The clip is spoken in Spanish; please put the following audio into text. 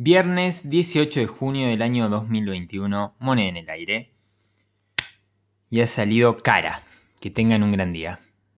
Viernes 18 de junio del año 2021, moneda en el aire. Y ha salido cara. Que tengan un gran día.